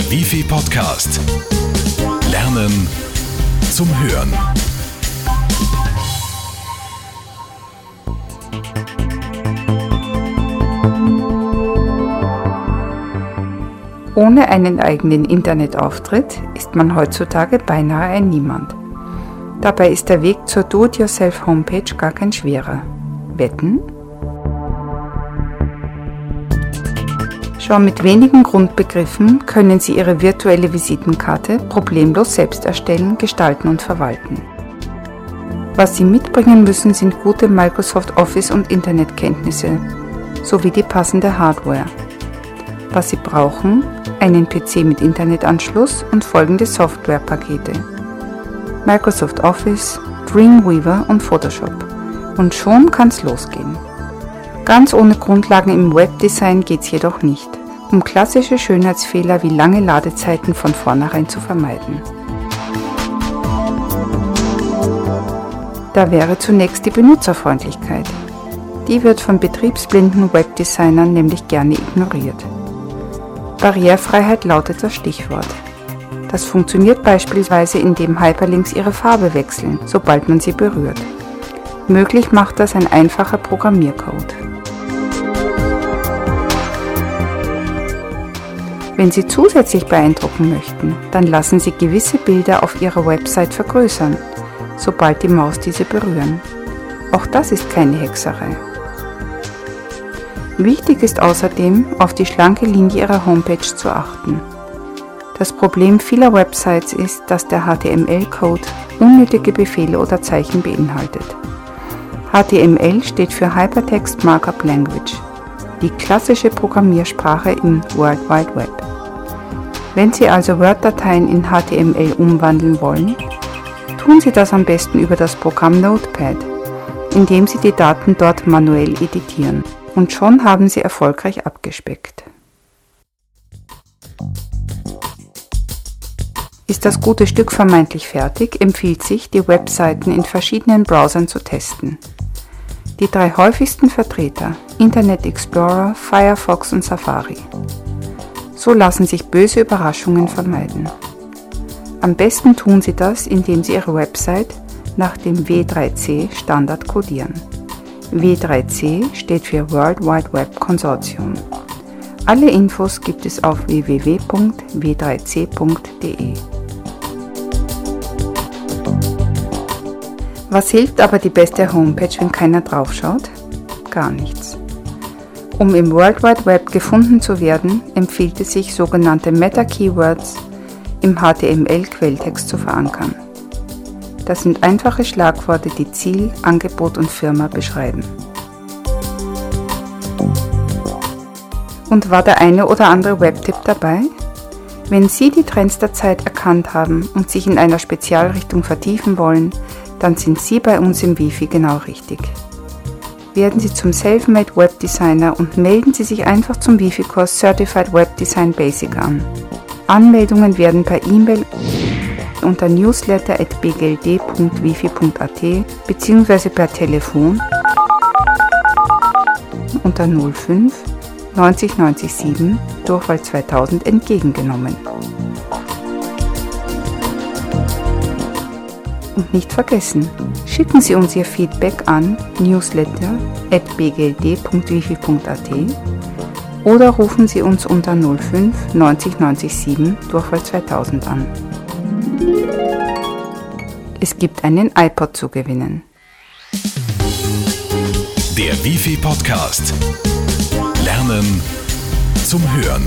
Der Wifi Podcast. Lernen zum Hören. Ohne einen eigenen Internetauftritt ist man heutzutage beinahe ein Niemand. Dabei ist der Weg zur Do-it-yourself-Homepage gar kein schwerer. Wetten? Schon mit wenigen Grundbegriffen können Sie Ihre virtuelle Visitenkarte problemlos selbst erstellen, gestalten und verwalten. Was Sie mitbringen müssen, sind gute Microsoft Office und Internetkenntnisse sowie die passende Hardware. Was Sie brauchen, einen PC mit Internetanschluss und folgende Softwarepakete. Microsoft Office, Dreamweaver und Photoshop. Und schon kann's losgehen. Ganz ohne Grundlagen im Webdesign geht's jedoch nicht, um klassische Schönheitsfehler wie lange Ladezeiten von vornherein zu vermeiden. Da wäre zunächst die Benutzerfreundlichkeit. Die wird von betriebsblinden Webdesignern nämlich gerne ignoriert. Barrierefreiheit lautet das Stichwort. Das funktioniert beispielsweise, indem Hyperlinks ihre Farbe wechseln, sobald man sie berührt. Möglich macht das ein einfacher Programmiercode. Wenn Sie zusätzlich beeindrucken möchten, dann lassen Sie gewisse Bilder auf Ihrer Website vergrößern, sobald die Maus diese berühren. Auch das ist keine Hexerei. Wichtig ist außerdem, auf die schlanke Linie Ihrer Homepage zu achten. Das Problem vieler Websites ist, dass der HTML-Code unnötige Befehle oder Zeichen beinhaltet. HTML steht für Hypertext Markup Language, die klassische Programmiersprache im World Wide Web. Wenn Sie also Word-Dateien in HTML umwandeln wollen, tun Sie das am besten über das Programm Notepad, indem Sie die Daten dort manuell editieren. Und schon haben Sie erfolgreich abgespeckt. Ist das gute Stück vermeintlich fertig, empfiehlt sich, die Webseiten in verschiedenen Browsern zu testen. Die drei häufigsten Vertreter Internet Explorer, Firefox und Safari. So lassen sich böse Überraschungen vermeiden. Am besten tun Sie das, indem Sie Ihre Website nach dem W3C Standard codieren. W3C steht für World Wide Web Consortium. Alle Infos gibt es auf www.w3c.de. Was hilft aber die beste Homepage, wenn keiner draufschaut? Gar nichts. Um im World Wide Web gefunden zu werden, empfiehlt es sich, sogenannte Meta-Keywords im HTML-Quelltext zu verankern. Das sind einfache Schlagworte, die Ziel, Angebot und Firma beschreiben. Und war der eine oder andere Webtipp dabei? Wenn Sie die Trends der Zeit erkannt haben und sich in einer Spezialrichtung vertiefen wollen, dann sind Sie bei uns im Wifi genau richtig. Werden Sie zum Selfmade Web Designer und melden Sie sich einfach zum Wifi-Kurs Certified Web Design Basic an. Anmeldungen werden per E-Mail unter newsletter.bgld.wifi.at bzw. per Telefon unter 05 90 97 Durchwahl 2000 entgegengenommen. Und nicht vergessen, schicken Sie uns Ihr Feedback an newsletter.bgld.wifi.at oder rufen Sie uns unter 05 90 97 Durchwahl 2000 an. Es gibt einen iPod zu gewinnen. Der Wifi Podcast. Lernen zum Hören.